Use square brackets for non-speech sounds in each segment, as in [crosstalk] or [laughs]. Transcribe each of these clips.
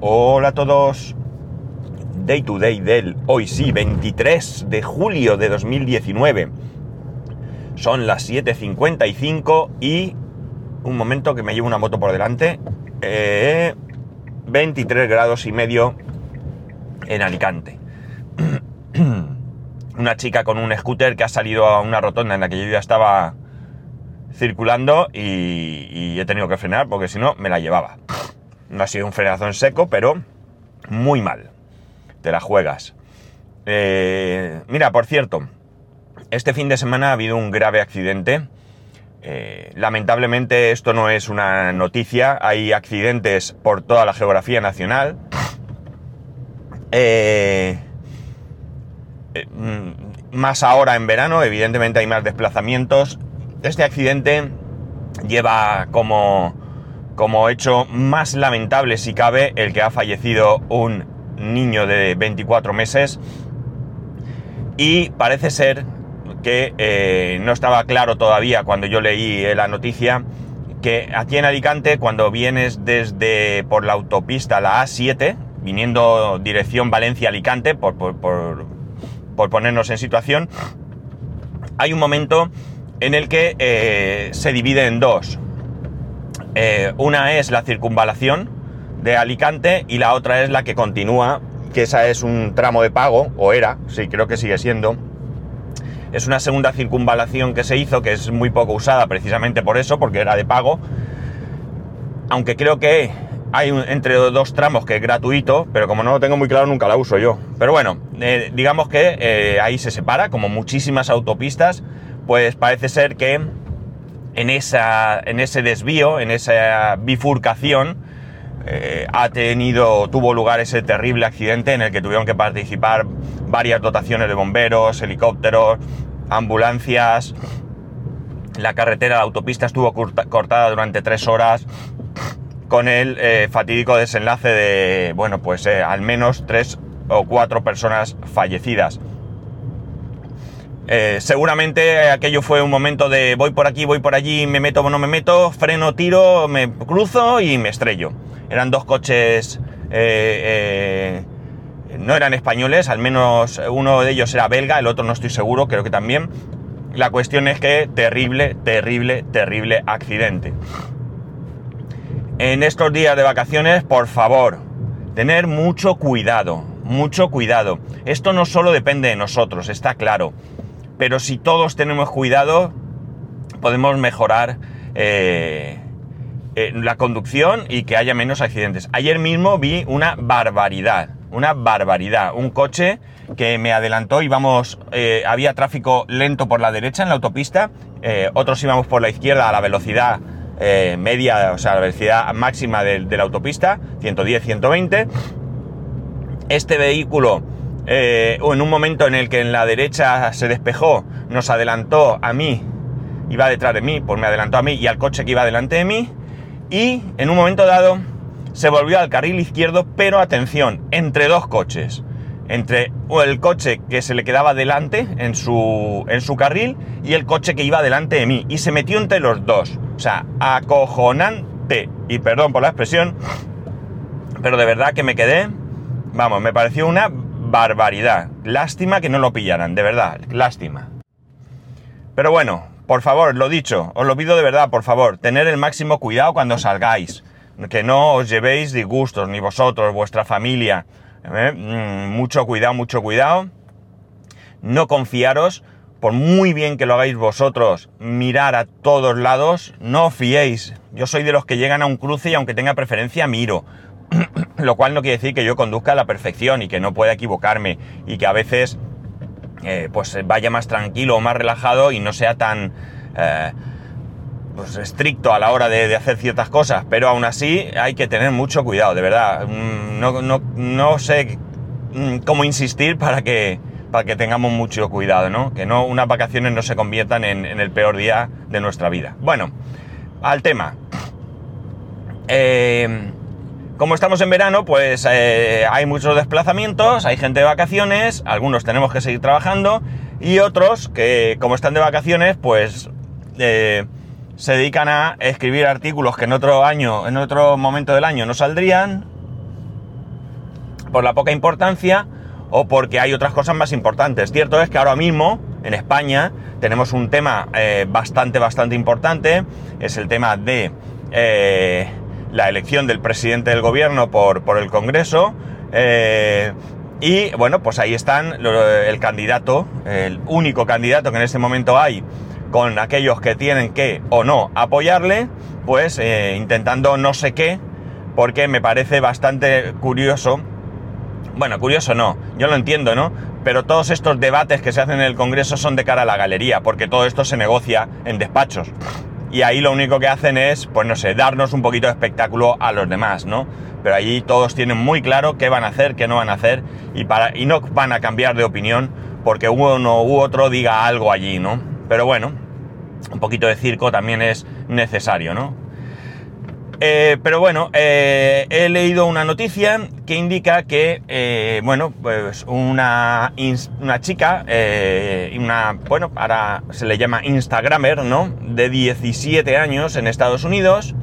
Hola a todos. Day to day del hoy sí, 23 de julio de 2019. Son las 7.55 y un momento que me llevo una moto por delante. Eh, 23 grados y medio en Alicante. [clears throat] una chica con un scooter que ha salido a una rotonda en la que yo ya estaba circulando y he tenido que frenar porque si no me la llevaba. No ha sido un frenazo en seco, pero muy mal. Te la juegas. Eh, mira, por cierto, este fin de semana ha habido un grave accidente. Eh, lamentablemente esto no es una noticia, hay accidentes por toda la geografía nacional. Eh, mm, más ahora en verano, evidentemente hay más desplazamientos. Este accidente lleva como como hecho más lamentable si cabe el que ha fallecido un niño de 24 meses. Y parece ser que eh, no estaba claro todavía cuando yo leí la noticia que aquí en Alicante cuando vienes desde por la autopista la A7 viniendo dirección Valencia-Alicante por, por, por, por, ponernos en situación hay un momento en el que eh, se divide en dos eh, una es la circunvalación de Alicante y la otra es la que continúa, que esa es un tramo de pago, o era, sí, creo que sigue siendo. Es una segunda circunvalación que se hizo, que es muy poco usada precisamente por eso, porque era de pago. Aunque creo que hay entre dos tramos que es gratuito, pero como no lo tengo muy claro nunca la uso yo. Pero bueno, eh, digamos que eh, ahí se separa, como muchísimas autopistas, pues parece ser que en, esa, en ese desvío, en esa bifurcación, eh, ha tenido, tuvo lugar ese terrible accidente en el que tuvieron que participar varias dotaciones de bomberos, helicópteros, ambulancias. La carretera, la autopista estuvo cortada durante tres horas con el eh, fatídico desenlace de, bueno, pues eh, al menos tres o cuatro personas fallecidas. Eh, seguramente aquello fue un momento de voy por aquí, voy por allí, me meto o no me meto, freno, tiro, me cruzo y me estrello. Eran dos coches, eh, eh, no eran españoles, al menos uno de ellos era belga, el otro no estoy seguro, creo que también. La cuestión es que terrible, terrible, terrible accidente. En estos días de vacaciones, por favor, tener mucho cuidado, mucho cuidado. Esto no solo depende de nosotros, está claro pero si todos tenemos cuidado, podemos mejorar eh, eh, la conducción y que haya menos accidentes. Ayer mismo vi una barbaridad, una barbaridad. Un coche que me adelantó, íbamos, eh, había tráfico lento por la derecha en la autopista, otros íbamos por la izquierda a la velocidad media, o sea, la velocidad máxima de, de la autopista, 110, 120. Este vehículo eh, o en un momento en el que en la derecha se despejó, nos adelantó a mí, iba detrás de mí, pues me adelantó a mí y al coche que iba delante de mí, y en un momento dado se volvió al carril izquierdo, pero atención, entre dos coches. Entre el coche que se le quedaba delante en su, en su carril y el coche que iba delante de mí. Y se metió entre los dos. O sea, acojonante. Y perdón por la expresión, pero de verdad que me quedé. Vamos, me pareció una barbaridad. Lástima que no lo pillaran, de verdad, lástima. Pero bueno, por favor, lo dicho, os lo pido de verdad, por favor, tener el máximo cuidado cuando salgáis. Que no os llevéis disgustos, ni vosotros, vuestra familia. ¿eh? Mm, mucho cuidado, mucho cuidado. No confiaros, por muy bien que lo hagáis vosotros, mirar a todos lados, no fiéis. Yo soy de los que llegan a un cruce y aunque tenga preferencia, miro [clears throat] lo cual no quiere decir que yo conduzca a la perfección y que no pueda equivocarme y que a veces eh, pues vaya más tranquilo o más relajado y no sea tan eh, pues estricto a la hora de, hacer ciertas cosas, pero aún así hay que tener mucho cuidado, de verdad. Mm, no, sé mm, cómo insistir para que, para que tengamos mucho cuidado, ¿no? Que no unas vacaciones no se conviertan en, en el peor día de nuestra vida. Bueno, al tema. Eh, como estamos en verano, pues eh, hay muchos desplazamientos, hay gente de vacaciones, algunos tenemos que seguir trabajando y otros que como están de vacaciones, pues eh, se dedican a escribir artículos que en otro año, en otro momento del año no saldrían por la poca importancia o porque hay otras cosas más importantes. Cierto es que ahora mismo en España tenemos un tema eh, bastante, bastante importante, es el tema de la elección del presidente del gobierno por, por el Congreso. Eh, y bueno, pues ahí están el candidato, el único candidato que en este momento hay con aquellos que tienen que o no apoyarle, pues intentando no sé qué, porque me parece bastante curioso bueno, curioso no, yo lo entiendo, ¿no? Pero todos estos debates que se hacen en el Congreso son de cara a la galería, porque todo esto se negocia en despachos. Y ahí lo único que hacen es, pues no sé, darnos un poquito de espectáculo a los demás, ¿no? Pero allí todos tienen muy claro qué van a hacer, qué no van a hacer, y, para, y no van a cambiar de opinión porque uno u otro diga algo allí, ¿no? Pero bueno, un poquito de circo también es necesario, ¿no? Eh, pero bueno, eh, he leído una noticia que indica que, eh, bueno, pues una, una chica, una, bueno, ahora se le llama Instagramer, ¿no? De 17 años en Estados Unidos.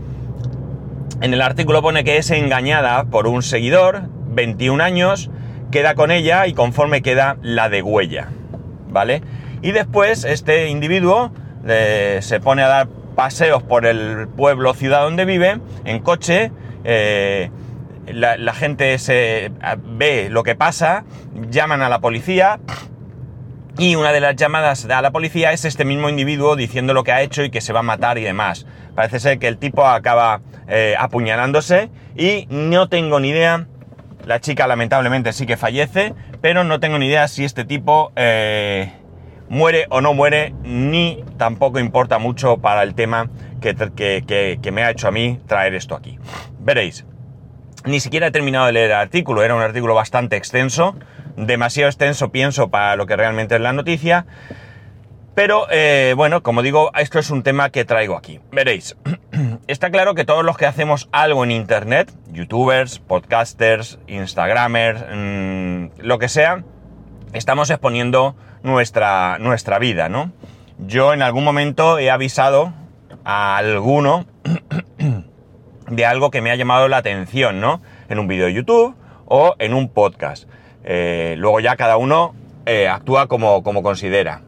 En el artículo pone que es engañada por un seguidor, 21 años, queda con ella y conforme queda la de huella, ¿vale? Y después este individuo se pone a dar paseos por el pueblo, ciudad donde vive, en coche. Eh, la, gente se ve lo que pasa, llaman a la policía y una de las llamadas a la policía es este mismo individuo diciendo lo que ha hecho y que se va a matar y demás. Parece ser que el tipo acaba eh, apuñalándose y no tengo ni idea. La chica lamentablemente sí que fallece, pero no tengo ni idea si este tipo eh, muere o no muere, ni tampoco importa mucho para el tema que, me ha hecho a mí traer esto aquí. Veréis, ni siquiera he terminado de leer el artículo, era un artículo bastante extenso, demasiado extenso pienso para lo que realmente es la noticia, pero eh, bueno, como digo, esto es un tema que traigo aquí. Veréis, [clears throat] está claro que todos los que hacemos algo en Internet, youtubers, podcasters, instagramers, mm, lo que sea, estamos exponiendo nuestra, nuestra vida, ¿no? Yo en algún momento he avisado a alguno [clears throat] de algo que me ha llamado la atención, ¿no? En un vídeo de YouTube o en un podcast. Eh, luego ya cada uno eh, actúa como, como considera.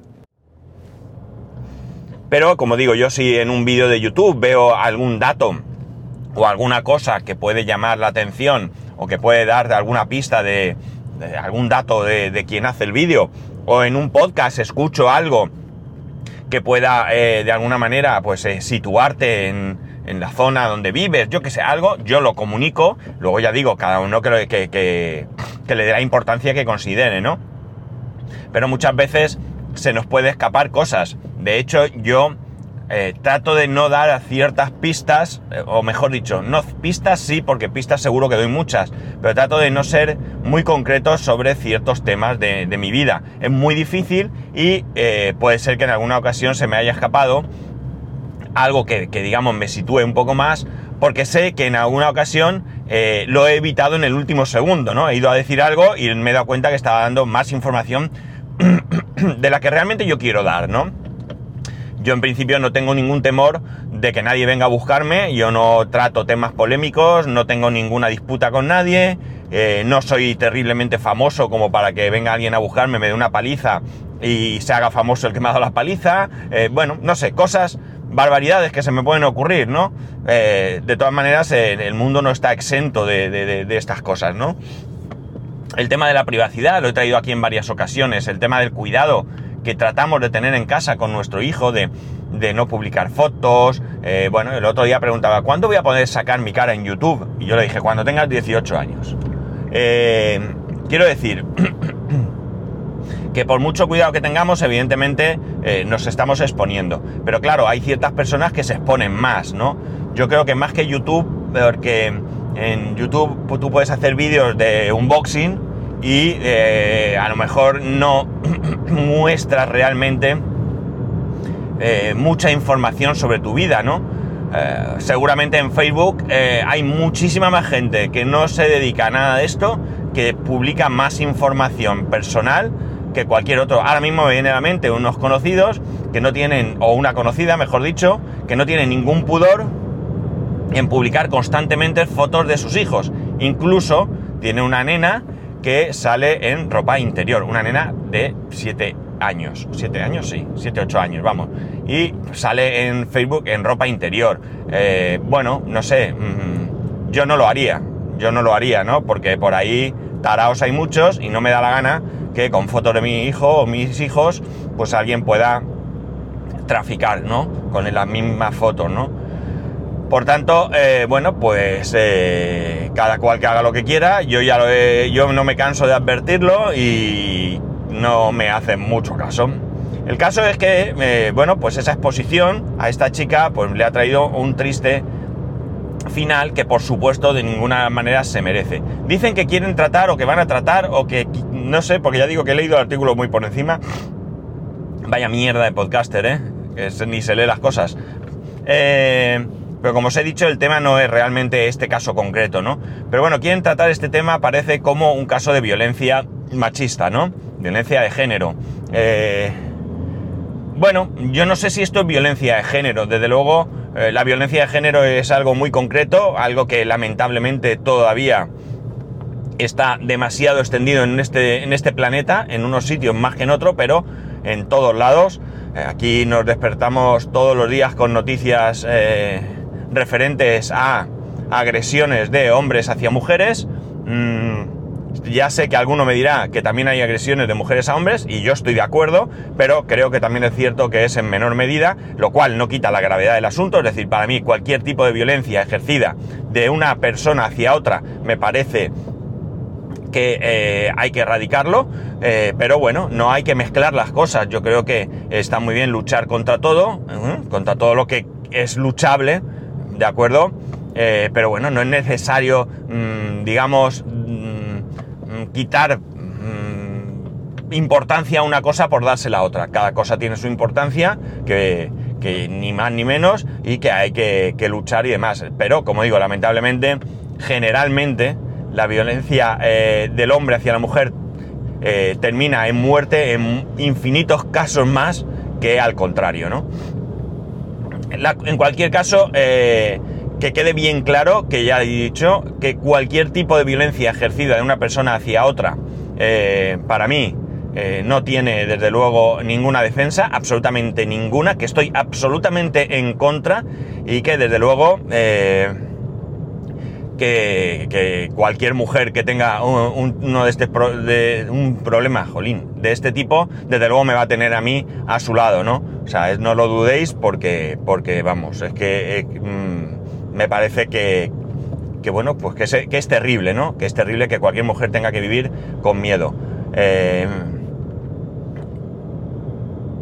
Pero como digo, yo si en un vídeo de YouTube veo algún dato o alguna cosa que puede llamar la atención o que puede dar alguna pista de, algún dato de, de quien hace el vídeo o en un podcast escucho algo que pueda eh, de alguna manera pues eh, situarte en, la zona donde vives, yo que sé, algo, yo lo comunico, luego ya digo, cada uno que, que, que, que le dé la importancia que considere, ¿no? Pero muchas veces se nos puede escapar cosas. De hecho, yo eh, trato de no dar ciertas pistas, eh, o mejor dicho, no pistas sí, porque pistas seguro que doy muchas, pero trato de no ser muy concreto sobre ciertos temas de, mi vida. Es muy difícil y eh, puede ser que en alguna ocasión se me haya escapado algo que, digamos me sitúe un poco más, porque sé que en alguna ocasión lo he evitado en el último segundo, ¿no? He ido a decir algo y me he dado cuenta que estaba dando más información [clears throat] de la que realmente yo quiero dar, ¿no? Yo en principio no tengo ningún temor de que nadie venga a buscarme, yo no trato temas polémicos, no tengo ninguna disputa con nadie, eh, no soy terriblemente famoso como para que venga alguien a buscarme, me dé una paliza y se haga famoso el que me ha dado la paliza, eh, bueno, no sé, cosas, barbaridades que se me pueden ocurrir, ¿no? Eh, de todas maneras, el mundo no está exento de, de estas cosas, ¿no? El tema de la privacidad, lo he traído aquí en varias ocasiones, el tema del cuidado, que tratamos de tener en casa con nuestro hijo, de, no publicar fotos. Eh, bueno, el otro día preguntaba, ¿cuándo voy a poder sacar mi cara en YouTube? Y yo le dije, cuando tengas 18 años. Eh, quiero decir [clears throat] que por mucho cuidado que tengamos, evidentemente eh, nos estamos exponiendo. Pero claro, hay ciertas personas que se exponen más, ¿no? Yo creo que más que YouTube, porque en YouTube tú puedes hacer vídeos de unboxing y a lo mejor no [clears throat] muestra realmente eh, mucha información sobre tu vida, ¿no? Eh, seguramente en Facebook eh, hay muchísima más gente que no se dedica a nada de esto, que publica más información personal que cualquier otro. Ahora mismo me viene a la mente unos conocidos que no tienen, o una conocida, mejor dicho, que no tienen ningún pudor en publicar constantemente fotos de sus hijos. Incluso tiene una nena que sale en ropa interior, una nena de 7 años, 7 años, sí, 7, 8 años, vamos, y sale en Facebook en ropa interior. Eh, bueno, no sé, mm, yo no lo haría, yo no lo haría, ¿no? Porque por ahí taraos hay muchos y no me da la gana que con fotos de mi hijo o mis hijos, pues alguien pueda traficar, ¿no? Con las mismas fotos, ¿no? Por tanto, eh, bueno, pues eh, cada cual que haga lo que quiera, yo ya lo he, yo no me canso de advertirlo y no me hacen mucho caso. El caso es que, eh, bueno, pues esa exposición a esta chica pues le ha traído un triste final que por supuesto de ninguna manera se merece. Dicen que quieren tratar o que van a tratar o que no sé, porque ya digo que he leído el artículo muy por encima. Vaya mierda de podcaster, ¿eh? Que ni se lee las cosas. Eh, pero como os he dicho, el tema no es realmente este caso concreto, ¿no? Pero bueno, quieren tratar este tema, parece como un caso de violencia machista, ¿no? Violencia de género. Eh, bueno, yo no sé si esto es violencia de género. Desde luego, eh, la violencia de género es algo muy concreto, algo que lamentablemente todavía está demasiado extendido en este, en este planeta, en unos sitios más que en otros, pero en todos lados. Eh, aquí nos despertamos todos los días con noticias referentes a agresiones de hombres hacia mujeres. Mm, ya sé que alguno me dirá que también hay agresiones de mujeres a hombres y yo estoy de acuerdo, pero creo que también es cierto que es en menor medida, lo cual no quita la gravedad del asunto. Es decir, para mí cualquier tipo de violencia ejercida de una persona hacia otra me parece que eh, hay que erradicarlo, eh, pero bueno, no hay que mezclar las cosas. Yo creo que está muy bien luchar contra todo, contra todo lo que es luchable, ¿de acuerdo? Eh, pero bueno, no es necesario, mm, digamos, mm, mm, quitar importancia a una cosa por dársela a otra. Cada cosa tiene su importancia, que, ni más ni menos, y que hay que, luchar y demás. Pero, como digo, lamentablemente, generalmente, la violencia eh, del hombre hacia la mujer eh, termina en muerte en infinitos casos más que al contrario, ¿no? En cualquier caso, eh, que quede bien claro, que ya he dicho, que cualquier tipo de violencia ejercida de una persona hacia otra, eh, para mí, eh, no tiene desde luego ninguna defensa, absolutamente ninguna, que estoy absolutamente en contra y que desde luego que, cualquier mujer que tenga un, uno de este de, un problema, jolín, de este tipo, desde luego me va a tener a mí a su lado, ¿no? O sea, no lo dudéis porque, porque vamos, es que eh, mm, me parece que, que bueno, pues que es, que es, terrible, ¿no? Que es terrible que cualquier mujer tenga que vivir con miedo. Eh,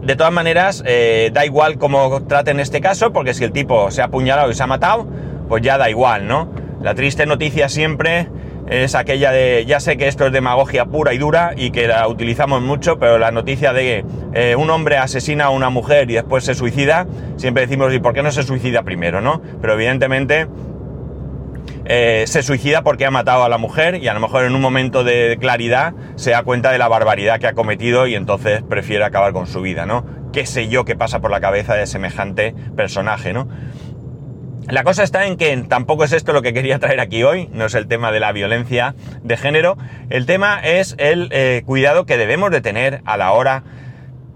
de todas maneras, eh, da igual cómo traten este caso, porque si el tipo se ha apuñalado y se ha matado, pues ya da igual, ¿no? La triste noticia siempre es aquella de, ya sé que esto es demagogia pura y dura y que la utilizamos mucho, pero la noticia de que eh, un hombre asesina a una mujer y después se suicida, siempre decimos, ¿y por qué no se suicida primero, no? Pero evidentemente eh, se suicida porque ha matado a la mujer y a lo mejor en un momento de claridad se da cuenta de la barbaridad que ha cometido y entonces prefiere acabar con su vida, ¿no? ¿Qué sé yo qué pasa por la cabeza de semejante personaje, ¿no? La cosa está en que tampoco es esto lo que quería traer aquí hoy, no es el tema de la violencia de género, el tema es el eh, cuidado que debemos de tener a la hora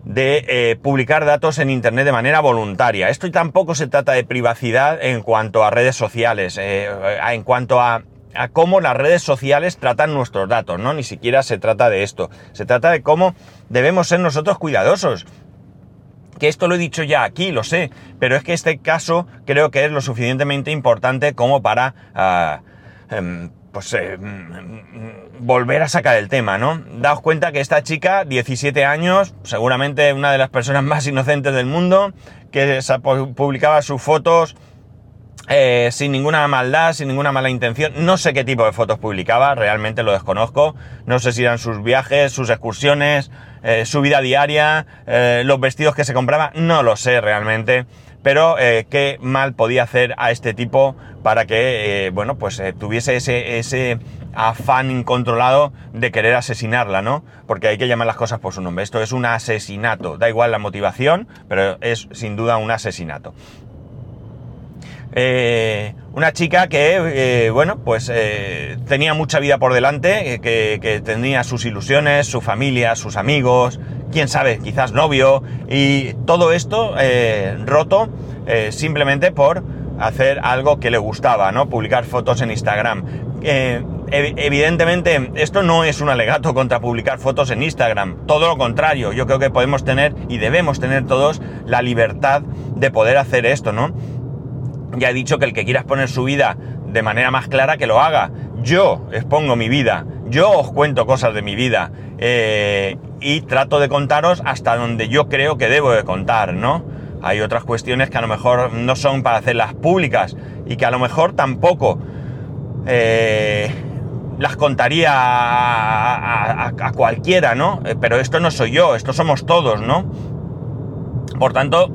de eh, publicar datos en Internet de manera voluntaria. Esto tampoco se trata de privacidad en cuanto a redes sociales, eh, en cuanto a, a cómo las redes sociales tratan nuestros datos, ¿no? Ni siquiera se trata de esto. Se trata de cómo debemos ser nosotros cuidadosos que esto lo he dicho ya aquí, lo sé, pero es que este caso creo que es lo suficientemente importante como para... Ah, em, pues eh, mm, volver a sacar el tema, ¿no? Daos cuenta que esta chica, 17 años, seguramente una de las personas [laughs] más inocentes del mundo, que publicaba sus fotos eh, sin ninguna maldad, sin ninguna mala intención. No sé qué tipo de fotos publicaba, realmente lo desconozco. No sé si eran sus viajes, sus excursiones, eh, su vida diaria, eh, los vestidos que se compraba, no lo sé realmente. Pero qué mal podía hacer a este tipo para que, bueno, pues tuviese ese, ese afán incontrolado de querer asesinarla, ¿no? Porque hay que llamar las cosas por su nombre. Esto es un asesinato. Da igual la motivación, pero es sin duda un asesinato. Eh, una chica que, eh, bueno, pues eh, tenía mucha vida por delante, que, que, tenía sus ilusiones, su familia, sus amigos, quién sabe, quizás novio, y todo esto roto simplemente por hacer algo que le gustaba, ¿no? Publicar fotos en Instagram. evidentemente, esto no es un alegato contra publicar fotos en Instagram, todo lo contrario, yo creo que podemos tener y debemos tener todos la libertad de poder hacer esto, ¿no? Ya he dicho que el que quiera exponer su vida de manera más clara, que lo haga. Yo expongo mi vida, yo os cuento cosas de mi vida eh, y trato de contaros hasta donde yo creo que debo de contar, ¿no? Hay otras cuestiones que a lo mejor no son para hacerlas públicas y que a lo mejor tampoco eh, las contaría a, cualquiera, ¿no? Eh, pero esto no soy yo, esto somos todos, ¿no? Por tanto,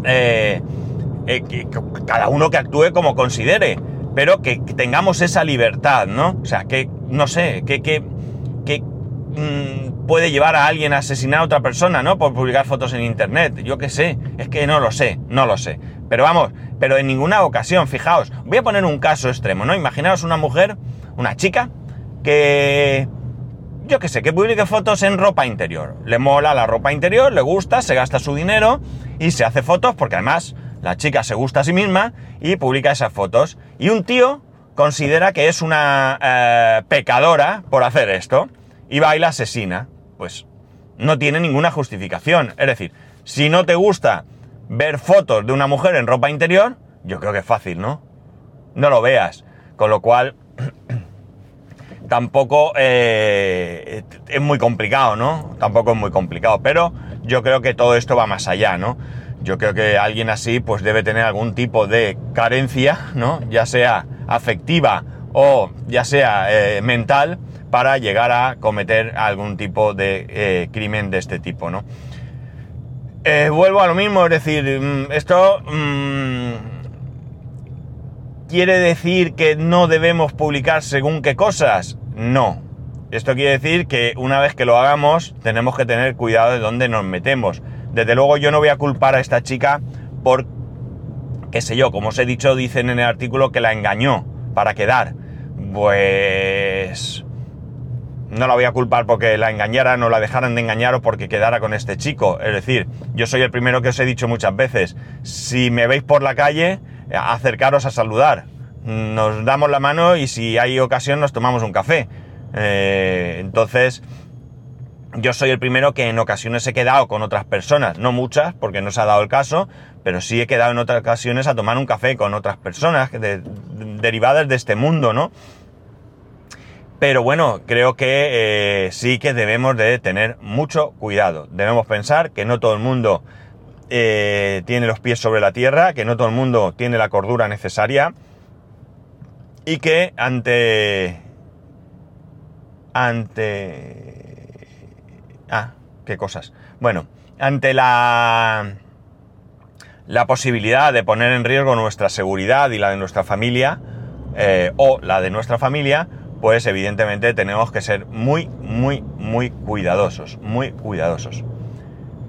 que, cada uno que actúe como considere, pero que, tengamos esa libertad, ¿no? O sea, que, no sé, que, que, mm, puede llevar a alguien a asesinar a otra persona, ¿no? Por publicar fotos en internet, yo qué sé, es que no lo sé, no lo sé. Pero vamos, pero en ninguna ocasión, fijaos, voy a poner un caso extremo, ¿no? Imaginaos una mujer, una chica, que yo qué sé, que publique fotos en ropa interior. Le mola la ropa interior, le gusta, se gasta su dinero y se hace fotos porque además la chica se gusta a sí misma y publica esas fotos. Y un tío considera que es una eh, pecadora por hacer esto y va y la asesina. Pues no tiene ninguna justificación. Es decir, si no te gusta ver fotos de una mujer en ropa interior, yo creo que es fácil, ¿no? No lo veas. Con lo cual, [clears throat] tampoco eh, es muy complicado, ¿no? Tampoco es muy complicado. Pero yo creo que todo esto va más allá, ¿no? Yo creo que alguien así pues debe tener algún tipo de carencia, ¿no? Ya sea afectiva o ya sea eh, mental para llegar a cometer algún tipo de eh, crimen de este tipo, ¿no? Eh, vuelvo a lo mismo, es decir, mm, esto mm, quiere decir que no debemos publicar según qué cosas. No. Esto quiere decir que una vez que lo hagamos tenemos que tener cuidado de dónde nos metemos. Desde luego yo no voy a culpar a esta chica por, qué sé yo, como os he dicho, dicen en el artículo que la engañó para quedar. Pues... No la voy a culpar porque la engañara, no la dejaran de engañar o porque quedara con este chico. Es decir, yo soy el primero que os he dicho muchas veces, si me veis por la calle, acercaros a saludar. Nos damos la mano y si hay ocasión nos tomamos un café. Eh, entonces, yo soy el primero que en ocasiones he quedado con otras personas, no muchas, porque no se ha dado el caso, pero sí he quedado en otras ocasiones a tomar un café con otras personas derivadas de este mundo, ¿no? Pero bueno, creo que eh, sí que debemos de tener mucho cuidado. Debemos pensar que no todo el mundo eh, tiene los pies sobre la tierra, que no todo el mundo tiene la cordura necesaria y que ante ante Ah, qué cosas. Bueno, ante la, la posibilidad de poner en riesgo nuestra seguridad y la de nuestra familia, eh, o la de nuestra familia, pues evidentemente tenemos que ser muy, muy, muy cuidadosos, muy cuidadosos.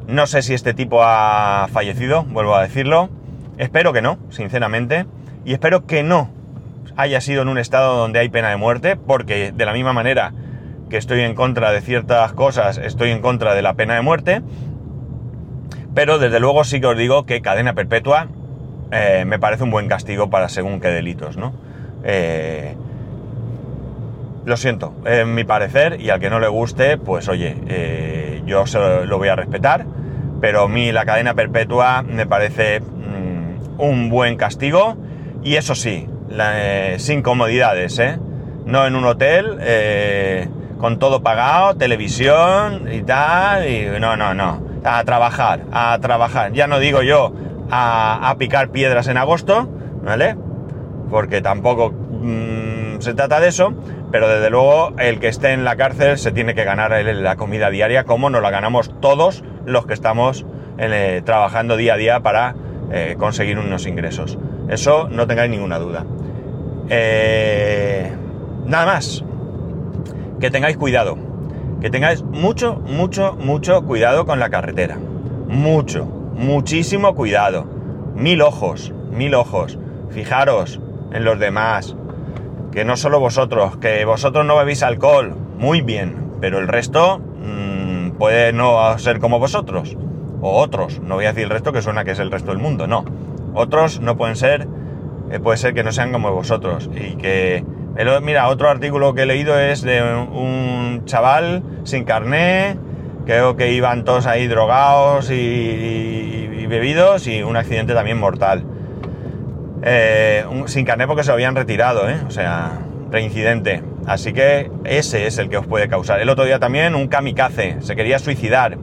No sé si este tipo ha fallecido, vuelvo a decirlo. Espero que no, sinceramente. Y espero que no haya sido en un estado donde hay pena de muerte, porque de la misma manera que estoy en contra de ciertas cosas, estoy en contra de la pena de muerte, pero desde luego sí que os digo que cadena perpetua eh, me parece un buen castigo para según qué delitos, ¿no? Eh, lo siento, en mi parecer, y al que no le guste, pues oye, eh, yo se lo, voy a respetar, pero a mí la cadena perpetua me parece mm, un buen castigo, y eso sí, sin comodidades, ¿eh? No en un hotel, con todo pagado, televisión y tal, y no, no, no, a trabajar, a trabajar. Ya no digo yo a, picar piedras en agosto, ¿vale? Porque tampoco mm, se trata de eso, pero desde luego el que esté en la cárcel se tiene que ganar la comida diaria como nos la ganamos todos los que estamos eh, trabajando día a día para eh, conseguir unos ingresos. Eso no tengáis ninguna duda. Eh, nada más que tengáis cuidado. Que tengáis mucho, mucho, mucho cuidado con la carretera. Mucho, muchísimo cuidado. Mil ojos, mil ojos. Fijaros en los demás. Que no solo vosotros, que vosotros no bebéis alcohol. Muy bien. Pero el resto mmm, puede no ser como vosotros. O otros. No voy a decir el resto que suena que es el resto del mundo. No. Otros no pueden ser. Eh, puede ser que no sean como vosotros. Y que. Mira, otro artículo que he leído es de un chaval sin carné. Creo que iban todos ahí drogados y, bebidos y un accidente también mortal. Eh, sin carnet porque se lo habían retirado, ¿eh? o sea, reincidente. Así que ese es el que os puede causar. El otro día también un kamikaze, se quería suicidar.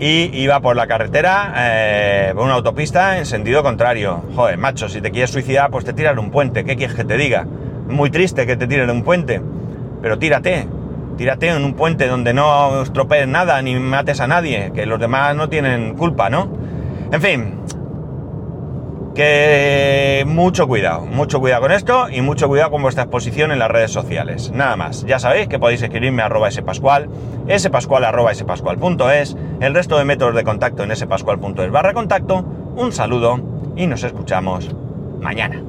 Y iba por la carretera, eh, por una autopista en sentido contrario. Joder, macho, si te quieres suicidar, pues te tiras de un puente. ¿Qué quieres que te diga? Muy triste que te tires de un puente. Pero tírate, tírate en un puente donde no estropees nada ni mates a nadie, que los demás no tienen culpa, ¿no? En fin, que mucho cuidado, mucho cuidado con esto y mucho cuidado con vuestra exposición en las redes sociales. Nada más, ya sabéis que podéis escribirme a arroba spascual, spascual arroba spascual.es, el resto de métodos de contacto en spascual.es barra contacto. Un saludo y nos escuchamos mañana.